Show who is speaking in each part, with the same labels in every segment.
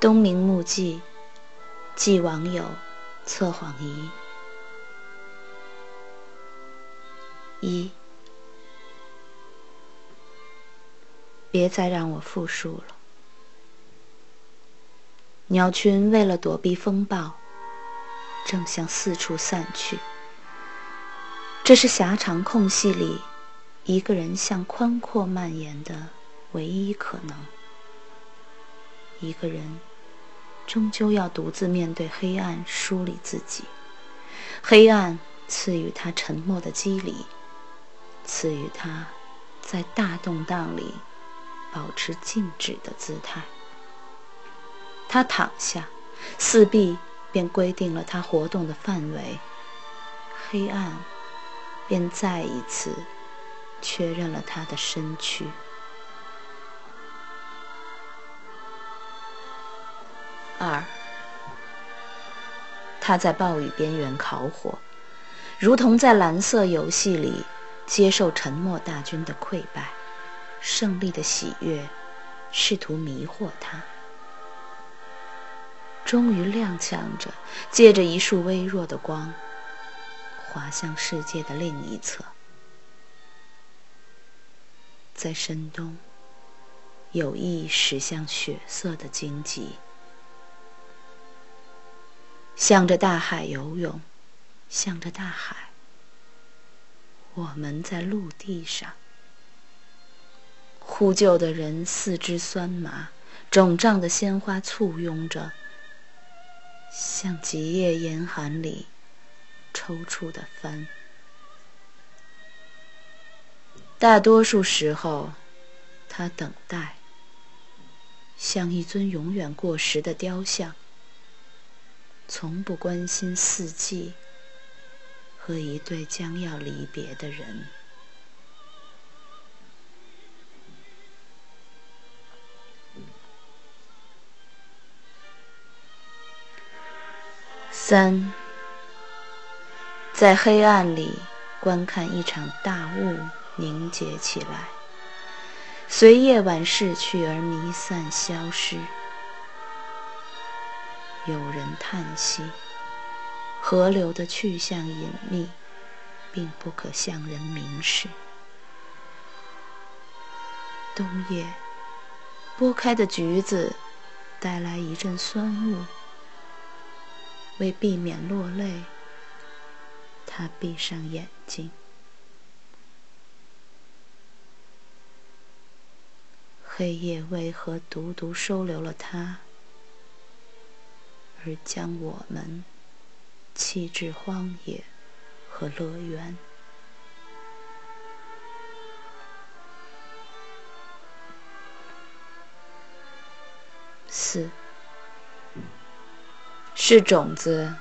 Speaker 1: 东明目记，记网友，测谎仪。一，别再让我复述了。鸟群为了躲避风暴，正向四处散去。这是狭长空隙里一个人向宽阔蔓延的唯一可能。一个人终究要独自面对黑暗，梳理自己。黑暗赐予他沉默的肌理。赐予他，在大动荡里保持静止的姿态。他躺下，四壁便规定了他活动的范围。黑暗便再一次确认了他的身躯。二，他在暴雨边缘烤火，如同在蓝色游戏里。接受沉默大军的溃败，胜利的喜悦，试图迷惑他。终于踉跄着，借着一束微弱的光，滑向世界的另一侧。在深冬，有意驶向血色的荆棘，向着大海游泳，向着大海。我们在陆地上，呼救的人四肢酸麻，肿胀的鲜花簇拥着，像极夜严寒里抽搐的帆。大多数时候，他等待，像一尊永远过时的雕像，从不关心四季。和一对将要离别的人。三，在黑暗里观看一场大雾凝结起来，随夜晚逝去而弥散消失。有人叹息。河流的去向隐秘，并不可向人明示。冬夜，剥开的橘子带来一阵酸雾。为避免落泪，他闭上眼睛。黑夜为何独独收留了他，而将我们？弃置荒野和乐园。四，是种子，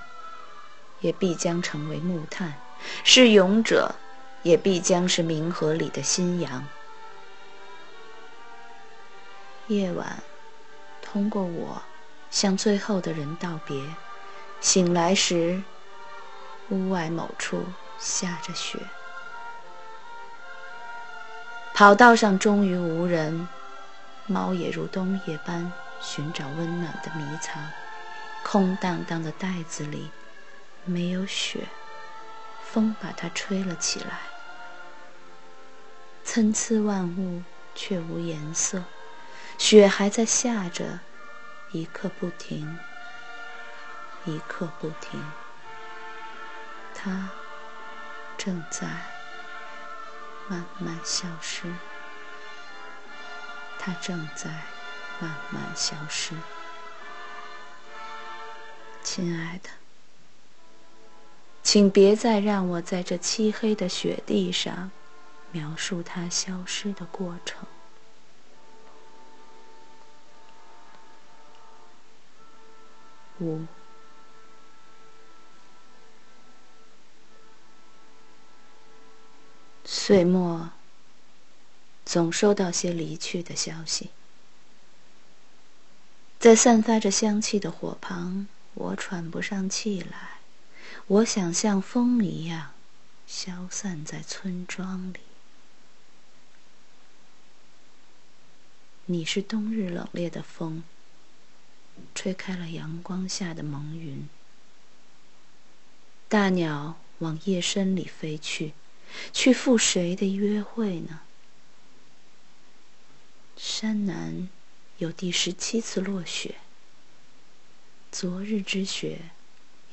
Speaker 1: 也必将成为木炭；是勇者，也必将是冥河里的新羊。夜晚，通过我，向最后的人道别。醒来时，屋外某处下着雪。跑道上终于无人，猫也如冬夜般寻找温暖的迷藏。空荡荡的袋子里没有雪，风把它吹了起来。参差万物却无颜色，雪还在下着，一刻不停。一刻不停，它正在慢慢消失。它正在慢慢消失，亲爱的，请别再让我在这漆黑的雪地上描述它消失的过程。五。岁末，总收到些离去的消息。在散发着香气的火旁，我喘不上气来。我想像风一样，消散在村庄里。你是冬日冷冽的风，吹开了阳光下的蒙云。大鸟往夜深里飞去，去赴谁的约会呢？山南有第十七次落雪。昨日之雪，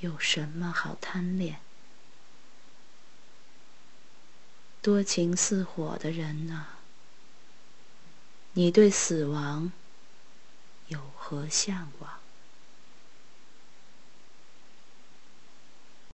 Speaker 1: 有什么好贪恋？多情似火的人啊，你对死亡有何向往？